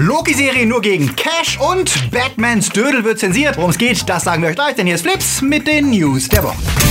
Loki-Serie nur gegen Cash und Batmans Dödel wird zensiert. Worum es geht, das sagen wir euch gleich, denn hier ist Flips mit den News der Woche.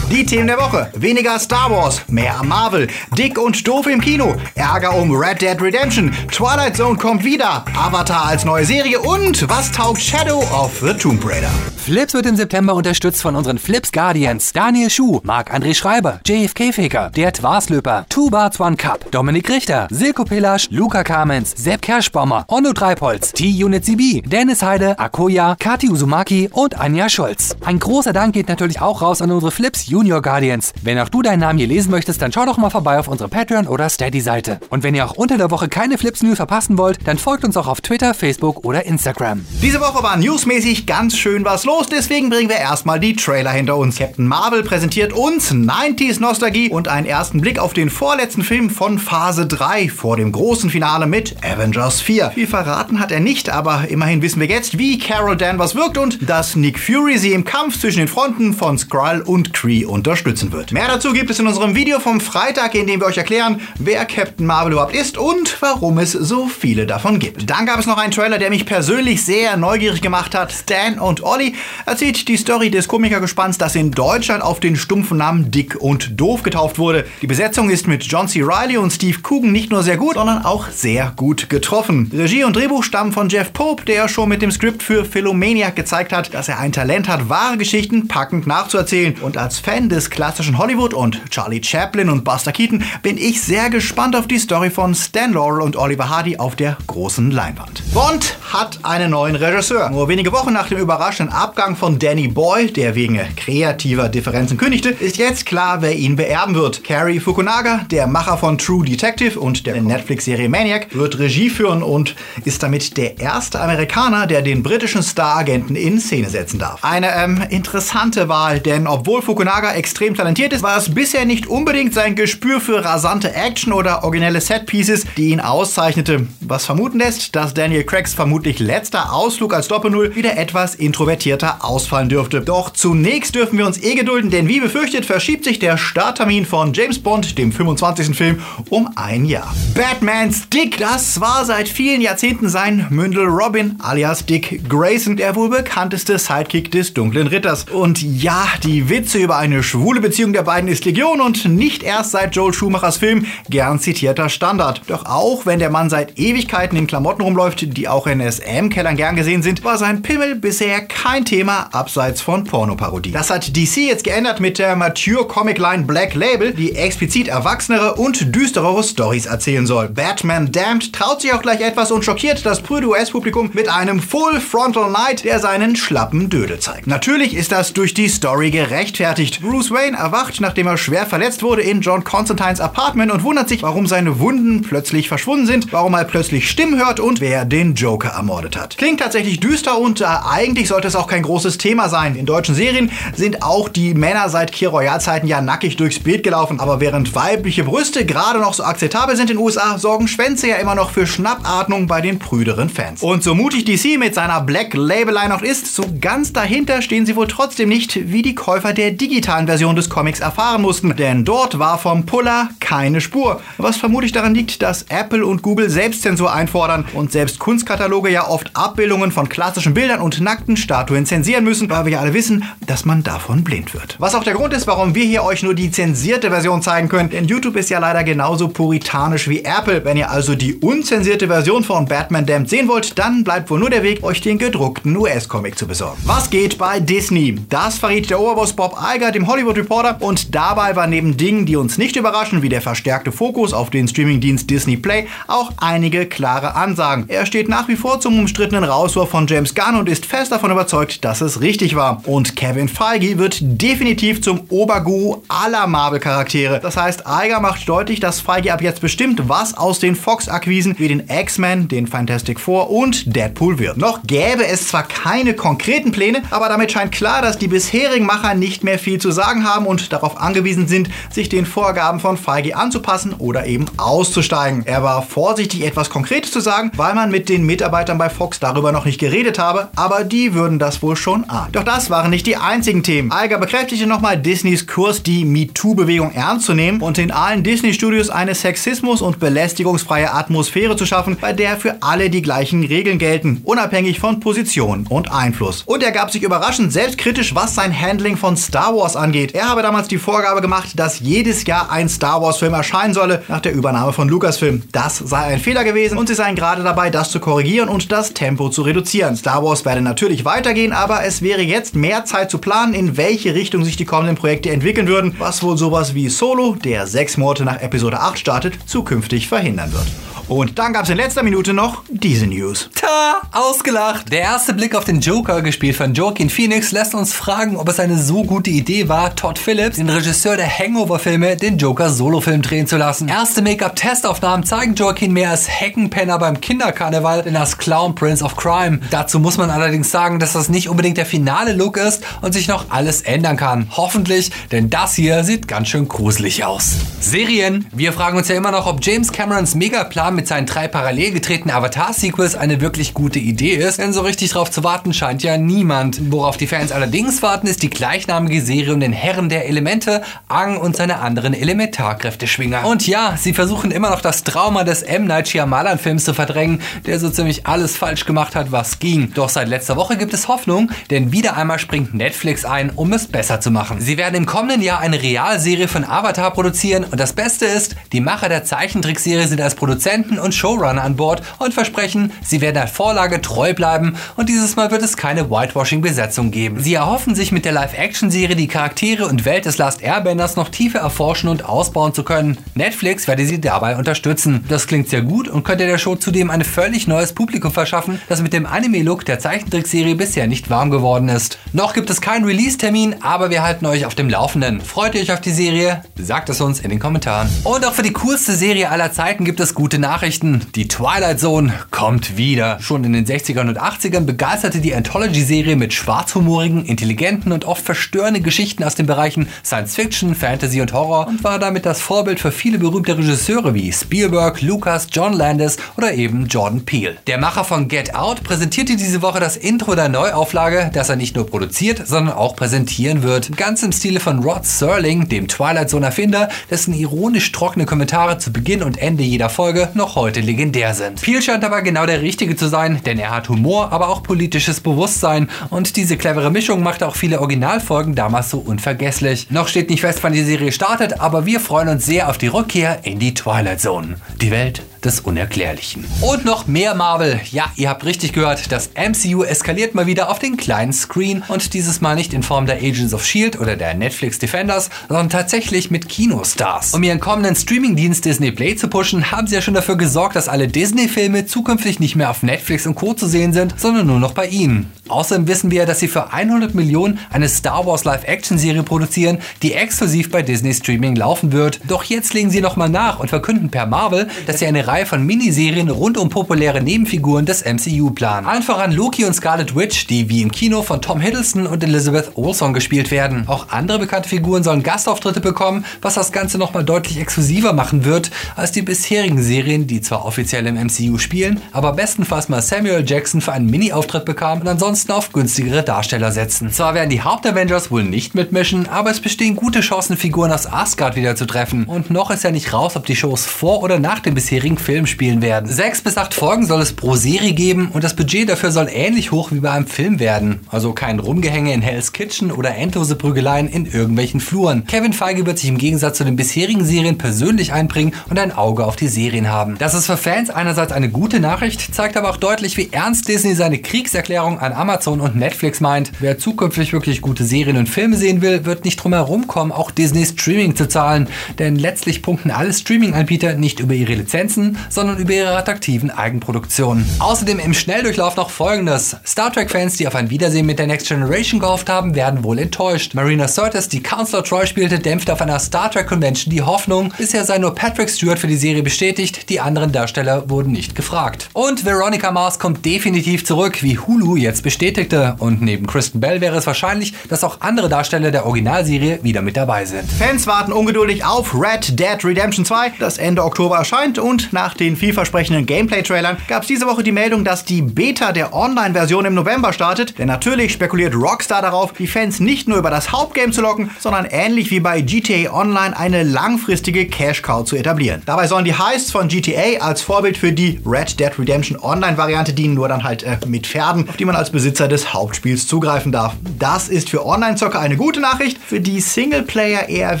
Die Themen der Woche. Weniger Star Wars, mehr Marvel, dick und doof im Kino, Ärger um Red Dead Redemption, Twilight Zone kommt wieder, Avatar als neue Serie und was taugt Shadow of the Tomb Raider? Flips wird im September unterstützt von unseren Flips Guardians, Daniel Schuh, Marc-André Schreiber, JFK Faker, Der Twarslöper, Two Barts One Cup, Dominik Richter, Silko Pelasch, Luca Kamens, Sepp Kerschbaumer, Onno Treipolz, T-Unit CB, Dennis Heide, Akoya, Kati Uzumaki und Anja Scholz. Ein großer Dank geht natürlich auch raus an unsere Flips Junior Guardians. Wenn auch du deinen Namen hier lesen möchtest, dann schau doch mal vorbei auf unsere Patreon oder Steady-Seite. Und wenn ihr auch unter der Woche keine Flips News verpassen wollt, dann folgt uns auch auf Twitter, Facebook oder Instagram. Diese Woche war newsmäßig ganz schön was los, deswegen bringen wir erstmal die Trailer hinter uns. Captain Marvel präsentiert uns 90s Nostalgie und einen ersten Blick auf den vorletzten Film von Phase 3 vor dem großen Finale mit Avengers 4. Viel verraten hat er nicht, aber immerhin wissen wir jetzt, wie Carol Danvers wirkt und dass Nick Fury sie im Kampf zwischen den Fronten von Skrull und Kree unterstützen wird. Mehr dazu gibt es in unserem Video vom Freitag, in dem wir euch erklären, wer Captain Marvel überhaupt ist und warum es so viele davon gibt. Dann gab es noch einen Trailer, der mich persönlich sehr neugierig gemacht hat. Stan und Ollie erzählt die Story des Komikergespanns, das in Deutschland auf den stumpfen Namen Dick und Doof getauft wurde. Die Besetzung ist mit John C. Reilly und Steve Coogan nicht nur sehr gut, sondern auch sehr gut getroffen. Regie und Drehbuch stammen von Jeff Pope, der schon mit dem Skript für Philomaniac gezeigt hat, dass er ein Talent hat, wahre Geschichten packend nachzuerzählen. Und als Fan des klassischen Hollywood und Charlie Chaplin und Buster Keaton bin ich sehr gespannt auf die Story von Stan Laurel und Oliver Hardy auf der großen Leinwand. Bond hat einen neuen Regisseur. Nur wenige Wochen nach dem überraschenden Abgang von Danny Boyle, der wegen kreativer Differenzen kündigte, ist jetzt klar, wer ihn beerben wird. Cary Fukunaga, der Macher von True Detective und der Netflix-Serie Maniac, wird Regie führen und ist damit der erste Amerikaner, der den britischen Star-Agenten in Szene setzen darf. Eine ähm, interessante Wahl, denn obwohl Fukunaga extrem talentiert ist, war es bisher nicht unbedingt sein Gespür für rasante Action oder originelle Set-Pieces, die ihn auszeichnete. Was vermuten lässt, dass Daniel Craigs vermutlich letzter Ausflug als Doppel-Null wieder etwas introvertierter ausfallen dürfte. Doch zunächst dürfen wir uns eh gedulden, denn wie befürchtet verschiebt sich der Starttermin von James Bond, dem 25. Film, um ein Jahr. Batmans Dick, das war seit vielen Jahrzehnten sein Mündel Robin alias Dick Grayson, der wohl bekannteste Sidekick des dunklen Ritters. Und ja, die Witze über eine schwule Beziehung der beiden ist Legion und nicht erst seit Joel Schumachers Film gern zitierter Standard. Doch auch wenn der Mann seit Ewigkeiten in Klamotten rumläuft, die auch in SM-Kellern gern gesehen sind, war sein Pimmel bisher kein Thema abseits von Pornoparodie. Das hat DC jetzt geändert mit der Mature Comic Line Black Label, die explizit erwachsenere und düsterere Stories erzählen soll. Batman Damned traut sich auch gleich etwas und schockiert das prüde US-Publikum mit einem Full Frontal Night, der seinen schlappen Dödel zeigt. Natürlich ist das durch die Story gerechtfertigt. Bruce Wayne erwacht, nachdem er schwer verletzt wurde, in John Constantines Apartment und wundert sich, warum seine Wunden plötzlich verschwunden sind, warum er plötzlich Stimmen hört und wer den Joker ermordet hat. Klingt tatsächlich düster und äh, eigentlich sollte es auch kein großes Thema sein. In deutschen Serien sind auch die Männer seit Kir Royal-Zeiten ja nackig durchs Bild gelaufen, aber während weibliche Brüste gerade noch so akzeptabel sind in den USA, sorgen Schwänze ja immer noch für Schnappatmung bei den prüderen Fans. Und so mutig DC mit seiner Black Label Line auch ist, so ganz dahinter stehen sie wohl trotzdem nicht, wie die Käufer der digitalen Version des Comics erfahren mussten, denn dort war vom Puller keine Spur. Was vermutlich daran liegt, dass Apple und Google Selbstzensur einfordern und selbst Kunstkataloge ja oft Abbildungen von klassischen Bildern und nackten Statuen zensieren müssen, weil wir ja alle wissen, dass man davon blind wird. Was auch der Grund ist, warum wir hier euch nur die zensierte Version zeigen können, denn YouTube ist ja leider genauso puritanisch wie Apple. Wenn ihr also die unzensierte Version von Batman Damned sehen wollt, dann bleibt wohl nur der Weg, euch den gedruckten US-Comic zu besorgen. Was geht bei Disney? Das verriet der Oberboss Bob Iger dem Hollywood Reporter und dabei war neben Dingen, die uns nicht überraschen, wie der verstärkte Fokus auf den Streamingdienst Disney Play, auch einige klare Ansagen. Er steht nach wie vor zum umstrittenen Rauswurf von James Gunn und ist fest davon überzeugt, dass es richtig war. Und Kevin Feige wird definitiv zum Oberguru aller Marvel-Charaktere. Das heißt, Iger macht deutlich, dass Feige ab jetzt bestimmt, was aus den Fox-Akquisen wie den X-Men, den Fantastic Four und Deadpool wird. Noch gäbe es zwar keine konkreten Pläne, aber damit scheint klar, dass die bisherigen Macher nicht mehr viel zu sagen haben und darauf angewiesen sind, sich den Vorgaben von Feige anzupassen oder eben auszusteigen. Er war vorsichtig, etwas Konkretes zu sagen, weil man mit den Mitarbeitern bei Fox darüber noch nicht geredet habe, aber die würden das wohl schon ahnen. Doch das waren nicht die einzigen Themen. Eiger bekräftigte nochmal Disneys Kurs, die MeToo-Bewegung ernst zu nehmen und in allen Disney-Studios eine sexismus- und belästigungsfreie Atmosphäre zu schaffen, bei der für alle die gleichen Regeln gelten, unabhängig von Position und Einfluss. Und er gab sich überraschend selbstkritisch, was sein Handling von Star Wars angeht. Er habe damals die Vorgabe gemacht, dass jedes Jahr ein Star Wars-Film erscheinen solle, nach der Übernahme von Lucasfilm. Das sei ein Fehler gewesen und sie seien gerade dabei, das zu korrigieren und das Tempo zu reduzieren. Star Wars werde natürlich weitergehen, aber es wäre jetzt mehr Zeit zu planen, in welche Richtung sich die kommenden Projekte entwickeln würden, was wohl sowas wie Solo, der sechs Monate nach Episode 8 startet, zukünftig verhindern wird. Und dann gab es in letzter Minute noch diese News. Ta, ausgelacht. Der erste Blick auf den Joker, gespielt von Joaquin Phoenix, lässt uns fragen, ob es eine so gute Idee war, Todd Phillips, den Regisseur der Hangover-Filme, den Joker-Solofilm drehen zu lassen. Erste Make-up-Testaufnahmen zeigen Joaquin mehr als Heckenpenner beim Kinderkarneval, denn als Clown Prince of Crime. Dazu muss man allerdings sagen, dass das nicht unbedingt der finale Look ist und sich noch alles ändern kann. Hoffentlich, denn das hier sieht ganz schön gruselig aus. Serien. Wir fragen uns ja immer noch, ob James Camerons Megaplan mit seinen drei parallel getretenen Avatar-Sequels eine wirklich gute Idee ist, denn so richtig drauf zu warten scheint ja niemand. Worauf die Fans allerdings warten, ist die gleichnamige Serie um den Herren der Elemente, Ang und seine anderen Elementarkräfte-Schwinger. Und ja, sie versuchen immer noch das Trauma des M. Night Shyamalan-Films zu verdrängen, der so ziemlich alles falsch gemacht hat, was ging. Doch seit letzter Woche gibt es Hoffnung, denn wieder einmal springt Netflix ein, um es besser zu machen. Sie werden im kommenden Jahr eine Realserie von Avatar produzieren und das Beste ist, die Macher der Zeichentrickserie sind als Produzenten Produzenten und Showrunner an Bord und versprechen, sie werden der Vorlage treu bleiben und dieses Mal wird es keine Whitewashing-Besetzung geben. Sie erhoffen sich mit der Live-Action-Serie die Charaktere und Welt des Last Airbenders noch tiefer erforschen und ausbauen zu können. Netflix werde sie dabei unterstützen. Das klingt sehr gut und könnte der Show zudem ein völlig neues Publikum verschaffen, das mit dem Anime-Look der Zeichentrickserie bisher nicht warm geworden ist. Noch gibt es keinen Release-Termin, aber wir halten euch auf dem Laufenden. Freut ihr euch auf die Serie? Sagt es uns in den Kommentaren. Und auch für die coolste Serie aller Zeiten gibt es gute Nachrichten. Nachrichten. Die Twilight Zone kommt wieder. Schon in den 60ern und 80ern begeisterte die Anthology-Serie mit schwarzhumorigen, intelligenten und oft verstörenden Geschichten aus den Bereichen Science Fiction, Fantasy und Horror und war damit das Vorbild für viele berühmte Regisseure wie Spielberg, Lucas, John Landis oder eben Jordan Peele. Der Macher von Get Out präsentierte diese Woche das Intro der Neuauflage, das er nicht nur produziert, sondern auch präsentieren wird. Ganz im Stile von Rod Serling, dem Twilight Zone Erfinder, dessen ironisch trockene Kommentare zu Beginn und Ende jeder Folge noch noch heute legendär sind. Peel scheint aber genau der Richtige zu sein, denn er hat Humor, aber auch politisches Bewusstsein und diese clevere Mischung macht auch viele Originalfolgen damals so unvergesslich. Noch steht nicht fest, wann die Serie startet, aber wir freuen uns sehr auf die Rückkehr in die Twilight Zone. Die Welt des Unerklärlichen. Und noch mehr Marvel. Ja, ihr habt richtig gehört, das MCU eskaliert mal wieder auf den kleinen Screen und dieses Mal nicht in Form der Agents of S.H.I.E.L.D. oder der Netflix Defenders, sondern tatsächlich mit Kinostars. Um ihren kommenden Streamingdienst Disney Play zu pushen, haben sie ja schon dafür gesorgt, dass alle Disney-Filme zukünftig nicht mehr auf Netflix und Co. zu sehen sind, sondern nur noch bei ihnen. Außerdem wissen wir, dass sie für 100 Millionen eine Star Wars Live-Action-Serie produzieren, die exklusiv bei Disney Streaming laufen wird. Doch jetzt legen sie nochmal nach und verkünden per Marvel, dass sie eine Reihe von Miniserien rund um populäre Nebenfiguren des MCU planen. Allen voran Loki und Scarlet Witch, die wie im Kino von Tom Hiddleston und Elizabeth Olsen gespielt werden. Auch andere bekannte Figuren sollen Gastauftritte bekommen, was das Ganze nochmal deutlich exklusiver machen wird als die bisherigen Serien, die zwar offiziell im MCU spielen, aber bestenfalls mal Samuel Jackson für einen Mini-Auftritt bekam und ansonsten auf günstigere Darsteller setzen. Zwar werden die Haupt-Avengers wohl nicht mitmischen, aber es bestehen gute Chancen, Figuren aus Asgard wieder zu treffen. Und noch ist ja nicht raus, ob die Shows vor oder nach dem bisherigen Film spielen werden. Sechs bis acht Folgen soll es pro Serie geben und das Budget dafür soll ähnlich hoch wie bei einem Film werden. Also kein Rumgehänge in Hell's Kitchen oder endlose Prügeleien in irgendwelchen Fluren. Kevin Feige wird sich im Gegensatz zu den bisherigen Serien persönlich einbringen und ein Auge auf die Serien haben. Das ist für Fans einerseits eine gute Nachricht, zeigt aber auch deutlich, wie ernst Disney seine Kriegserklärung an Amazon und Netflix meint, wer zukünftig wirklich gute Serien und Filme sehen will, wird nicht drum herum kommen, auch Disney Streaming zu zahlen. Denn letztlich punkten alle Streaming-Anbieter nicht über ihre Lizenzen, sondern über ihre attraktiven Eigenproduktionen. Außerdem im Schnelldurchlauf noch folgendes. Star Trek-Fans, die auf ein Wiedersehen mit der Next Generation gehofft haben, werden wohl enttäuscht. Marina Sirtis, die Counselor Troy spielte, dämpfte auf einer Star Trek Convention die Hoffnung. Bisher sei nur Patrick Stewart für die Serie bestätigt, die anderen Darsteller wurden nicht gefragt. Und Veronica Mars kommt definitiv zurück, wie Hulu jetzt bestätigte. Und neben Kristen Bell wäre es wahrscheinlich, dass auch andere Darsteller der Originalserie wieder mit dabei sind. Fans warten ungeduldig auf Red Dead Redemption 2, das Ende Oktober erscheint und nach den vielversprechenden Gameplay-Trailern gab es diese Woche die Meldung, dass die Beta der Online-Version im November startet, denn natürlich spekuliert Rockstar darauf, die Fans nicht nur über das Hauptgame zu locken, sondern ähnlich wie bei GTA Online eine langfristige Cash-Cow zu etablieren. Dabei sollen die Heists von GTA als Vorbild für die Red Dead Redemption Online-Variante dienen, nur dann halt äh, mit Pferden, auf die man als Besitzer des Hauptspiels zugreifen darf. Das ist für Online-Zocker eine gute Nachricht, für die Singleplayer eher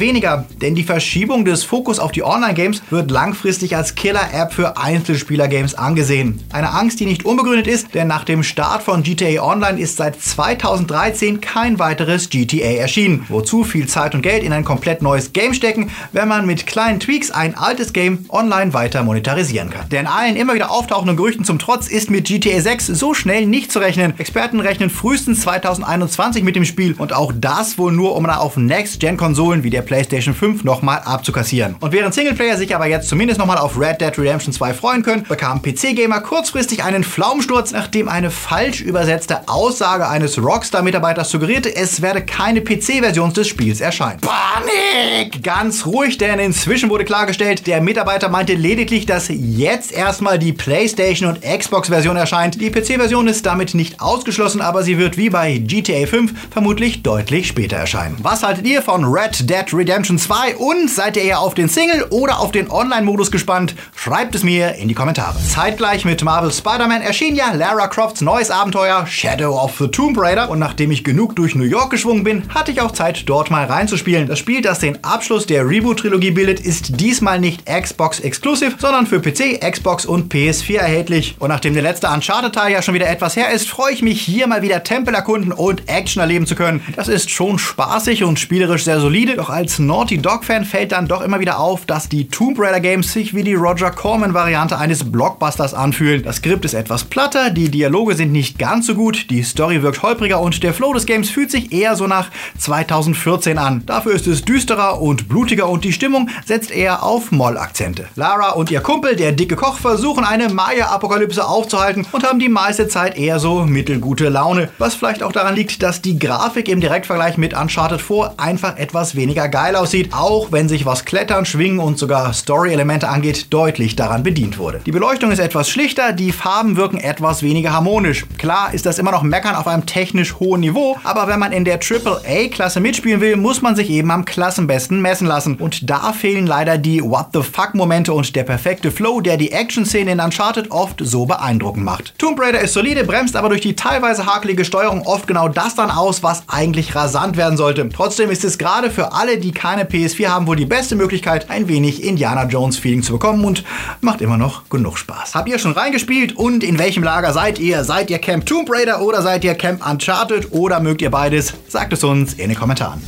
weniger, denn die Verschiebung des Fokus auf die Online-Games wird langfristig als Killer-App für Einzelspieler-Games angesehen. Eine Angst, die nicht unbegründet ist, denn nach dem Start von GTA Online ist seit 2013 kein weiteres GTA erschienen, wozu viel Zeit und Geld in ein komplett neues Game stecken, wenn man mit kleinen Tweaks ein altes Game online weiter monetarisieren kann. Denn allen immer wieder auftauchenden Gerüchten zum Trotz ist mit GTA 6 so schnell nicht zu rechnen. Experten rechnen frühestens 2021 mit dem Spiel und auch das wohl nur, um dann auf Next-Gen-Konsolen wie der PlayStation 5 nochmal abzukassieren. Und während Singleplayer sich aber jetzt zumindest nochmal auf Red Dead Redemption 2 freuen können, bekamen PC-Gamer kurzfristig einen Pflaumensturz, nachdem eine falsch übersetzte Aussage eines Rockstar-Mitarbeiters suggerierte, es werde keine PC-Version des Spiels erscheinen. Panik! Ganz ruhig, denn inzwischen wurde klargestellt, der Mitarbeiter meinte lediglich, dass jetzt erstmal die PlayStation und Xbox-Version erscheint. Die PC-Version ist damit nicht ausgeschlossen, aber sie wird wie bei GTA 5 vermutlich deutlich später erscheinen. Was haltet ihr von Red Dead Redemption 2 und seid ihr eher auf den Single oder auf den Online-Modus gespannt? Schreibt es mir in die Kommentare. Zeitgleich mit Marvel Spider-Man erschien ja Lara Crofts neues Abenteuer Shadow of the Tomb Raider und nachdem ich genug durch New York geschwungen bin, hatte ich auch Zeit, dort mal reinzuspielen. Das Spiel, das den Abschluss der Reboot-Trilogie bildet, ist diesmal nicht Xbox-exclusive, sondern für PC, Xbox und PS4 erhältlich. Und nachdem der letzte Uncharted-Teil ja schon wieder etwas her ist, freue ich mich hier mal wieder Tempel erkunden und Action erleben zu können. Das ist schon spaßig und spielerisch sehr solide, doch als Naughty Dog-Fan fällt dann doch immer wieder auf, dass die Tomb Raider Games sich wie die Roger Corman-Variante eines Blockbusters anfühlen. Das Skript ist etwas platter, die Dialoge sind nicht ganz so gut, die Story wirkt holpriger und der Flow des Games fühlt sich eher so nach 2014 an. Dafür ist es düsterer und blutiger und die Stimmung setzt eher auf Moll-Akzente. Lara und ihr Kumpel, der dicke Koch, versuchen eine Maya-Apokalypse aufzuhalten und haben die meiste Zeit eher so mittelgute Laune. Was vielleicht auch daran liegt, dass die Grafik im Direktvergleich mit Uncharted 4 einfach etwas weniger geil aussieht, auch wenn sich was Klettern, Schwingen und sogar Story-Elemente angeht, deutlich daran bedient wurde. Die Beleuchtung ist etwas schlichter, die Farben wirken etwas weniger harmonisch. Klar ist das immer noch Meckern auf einem technisch hohen Niveau, aber wenn man in der AAA-Klasse mitspielen will, muss man sich eben am Klassenbesten messen lassen. Und da fehlen leider die What the fuck-Momente und der perfekte Flow, der die Action-Szene in Uncharted oft so beeindruckend macht. Tomb Raider ist solide, bremst aber durch die teilweise hakelige Steuerung oft genau das dann aus, was eigentlich rasant werden sollte. Trotzdem ist es gerade für alle, die keine PS4 haben, wohl die beste Möglichkeit, ein wenig Indiana Jones-Feeling zu bekommen und macht immer noch genug Spaß. Habt ihr schon reingespielt und in welchem Lager seid ihr? Seid ihr Camp Tomb Raider oder seid ihr Camp Uncharted oder mögt ihr beides? Sagt es uns in den Kommentaren.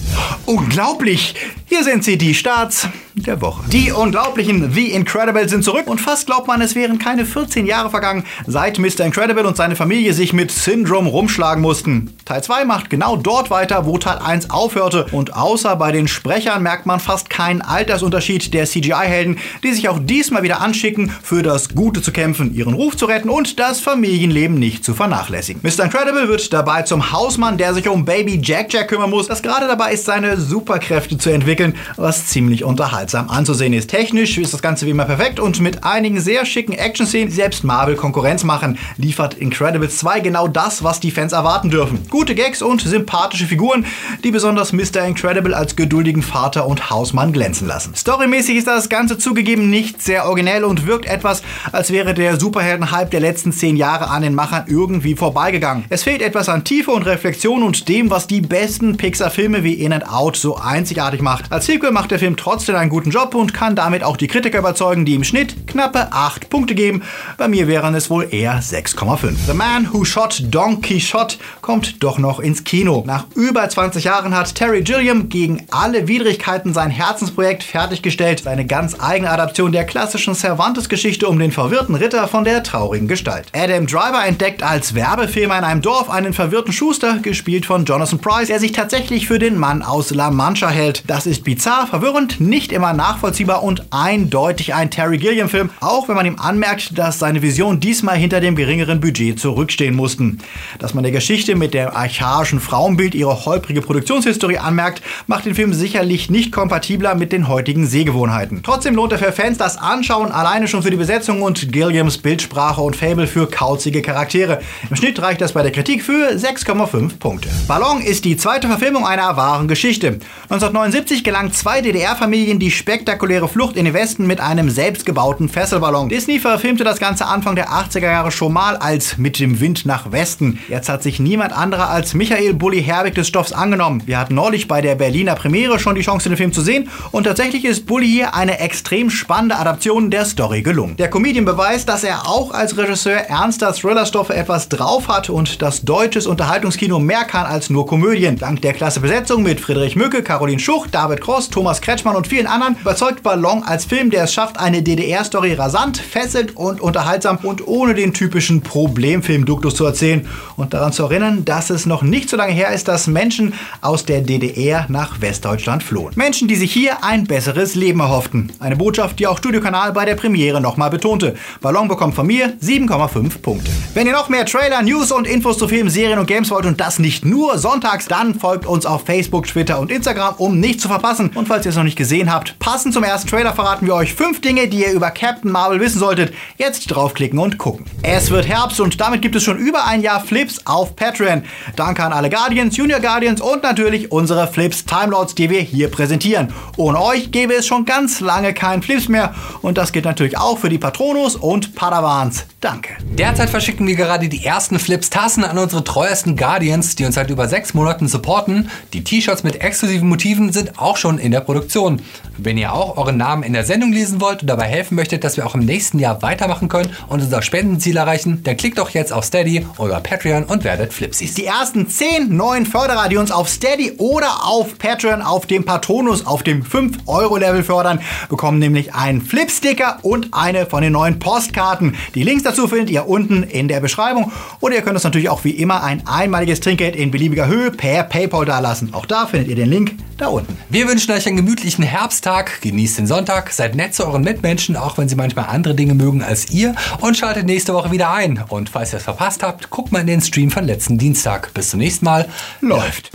Unglaublich! Hier sind sie, die Starts der Woche. Die Unglaublichen The Incredible sind zurück und fast glaubt man, es wären keine 14 Jahre vergangen, seit Mr. Incredible und seine Familie sich mit Syndrome rumschlagen mussten. Teil 2 macht genau dort weiter, wo Teil 1 aufhörte und außer bei den Sprechern merkt man fast keinen Altersunterschied der CGI-Helden, die sich auch diesmal wieder anschicken, für das Gute zu kämpfen, ihren Ruf zu retten und das Familienleben nicht zu vernachlässigen. Mr. Incredible wird dabei zum Hausmann, der sich um Baby Jack Jack kümmern muss, das gerade dabei ist, seine Superkräfte zu entwickeln, was ziemlich unterhaltsam anzusehen ist. Technisch ist das Ganze wie immer perfekt und mit einigen sehr schicken Action-Szenen, die selbst Marvel Konkurrenz machen, liefert Incredibles 2 genau das, was die Fans erwarten dürfen. Gute Gags und sympathische Figuren, die besonders Mr. Incredible als geduldigen Vater und Hausmann glänzen lassen. Storymäßig ist das Ganze zugegeben nicht sehr originell und wirkt etwas, als wäre der Superhelden-Hype der letzten zehn Jahre an den Machern irgendwie vorbeigegangen. Es fehlt etwas an Tiefe und Reflexion und dem, was die besten Pixar-Filme wie In and Out so einzigartig macht. Als Sequel macht der Film trotzdem einen guten guten Job und kann damit auch die Kritiker überzeugen, die im Schnitt knappe 8 Punkte geben. Bei mir wären es wohl eher 6,5. The Man Who Shot Don Quixote kommt doch noch ins Kino. Nach über 20 Jahren hat Terry Gilliam gegen alle Widrigkeiten sein Herzensprojekt fertiggestellt. Seine ganz eigene Adaption der klassischen Cervantes-Geschichte um den verwirrten Ritter von der traurigen Gestalt. Adam Driver entdeckt als Werbefilmer in einem Dorf einen verwirrten Schuster, gespielt von Jonathan Price, der sich tatsächlich für den Mann aus La Mancha hält. Das ist bizarr, verwirrend, nicht immer nachvollziehbar und eindeutig ein Terry Gilliam-Film, auch wenn man ihm anmerkt, dass seine Vision diesmal hinter dem geringeren Budget zurückstehen mussten. Dass man der Geschichte mit dem archaischen Frauenbild ihre holprige Produktionshistorie anmerkt, macht den Film sicherlich nicht kompatibler mit den heutigen Sehgewohnheiten. Trotzdem lohnt er für Fans das Anschauen alleine schon für die Besetzung und Gilliams Bildsprache und Fable für kauzige Charaktere. Im Schnitt reicht das bei der Kritik für 6,5 Punkte. Ballon ist die zweite Verfilmung einer wahren Geschichte. 1979 gelang zwei DDR-Familien die spektakuläre Flucht in den Westen mit einem selbstgebauten Fesselballon. Disney verfilmte das Ganze Anfang der 80er Jahre schon mal als Mit dem Wind nach Westen. Jetzt hat sich niemand anderer als Michael Bulli Herbig des Stoffs angenommen. Wir hatten neulich bei der Berliner Premiere schon die Chance, den Film zu sehen und tatsächlich ist Bulli hier eine extrem spannende Adaption der Story gelungen. Der Comedian beweist, dass er auch als Regisseur ernster Thrillerstoffe etwas drauf hat und das deutsches Unterhaltungskino mehr kann als nur Komödien. Dank der klasse Besetzung mit Friedrich Mücke, Caroline Schuch, David Cross, Thomas Kretschmann und vielen anderen überzeugt Ballon als Film, der es schafft, eine DDR-Story rasant, fesselnd und unterhaltsam und ohne den typischen Problemfilm-Duktus zu erzählen und daran zu erinnern, dass es noch nicht so lange her ist, dass Menschen aus der DDR nach Westdeutschland flohen. Menschen, die sich hier ein besseres Leben erhofften. Eine Botschaft, die auch Studiokanal bei der Premiere nochmal betonte. Ballon bekommt von mir 7,5 Punkte. Wenn ihr noch mehr Trailer, News und Infos zu Filmen, Serien und Games wollt und das nicht nur sonntags, dann folgt uns auf Facebook, Twitter und Instagram, um nichts zu verpassen. Und falls ihr es noch nicht gesehen habt, passend zum ersten Trailer verraten wir euch fünf Dinge, die ihr über Captain Marvel wissen solltet. Jetzt draufklicken und gucken. Es wird Herbst und damit gibt es schon über ein Jahr Flips auf Patreon. Danke an alle Guardians, Junior Guardians und natürlich unsere Flips Timelords, die wir hier präsentieren. Ohne euch gäbe es schon ganz lange keinen Flips mehr und das gilt natürlich auch für die Patronus und Padawans. Danke. Derzeit verschicken wir gerade die ersten Flips-Tassen an unsere treuesten Guardians, die uns seit über sechs Monaten supporten. Die T-Shirts mit exklusiven Motiven sind auch schon in der Produktion. Wenn ihr auch euren Namen in der Sendung lesen wollt und dabei helfen möchtet, dass wir auch im nächsten Jahr weitermachen können und unser Spendenziel erreichen, dann klickt doch jetzt auf Steady oder Patreon und werdet Flipsies. Die ersten 10 neuen Förderer, die uns auf Steady oder auf Patreon auf dem Patronus auf dem 5-Euro-Level fördern, bekommen nämlich einen Flip-Sticker und eine von den neuen Postkarten. Die Links dazu findet ihr unten in der Beschreibung. Oder ihr könnt uns natürlich auch wie immer ein einmaliges Trinkgeld in beliebiger Höhe per PayPal dalassen. Auch da findet ihr den Link da unten. Wir wünschen euch einen gemütlichen Herbsttag, genießt den Sonntag, seid nett zu euren Mitmenschen, auch wenn sie manchmal andere Dinge mögen als ihr und schaltet nächste Woche wieder ein. Und falls ihr es verpasst habt, guckt mal in den Stream von letzten Dienstag. Bis zum nächsten Mal. Läuft.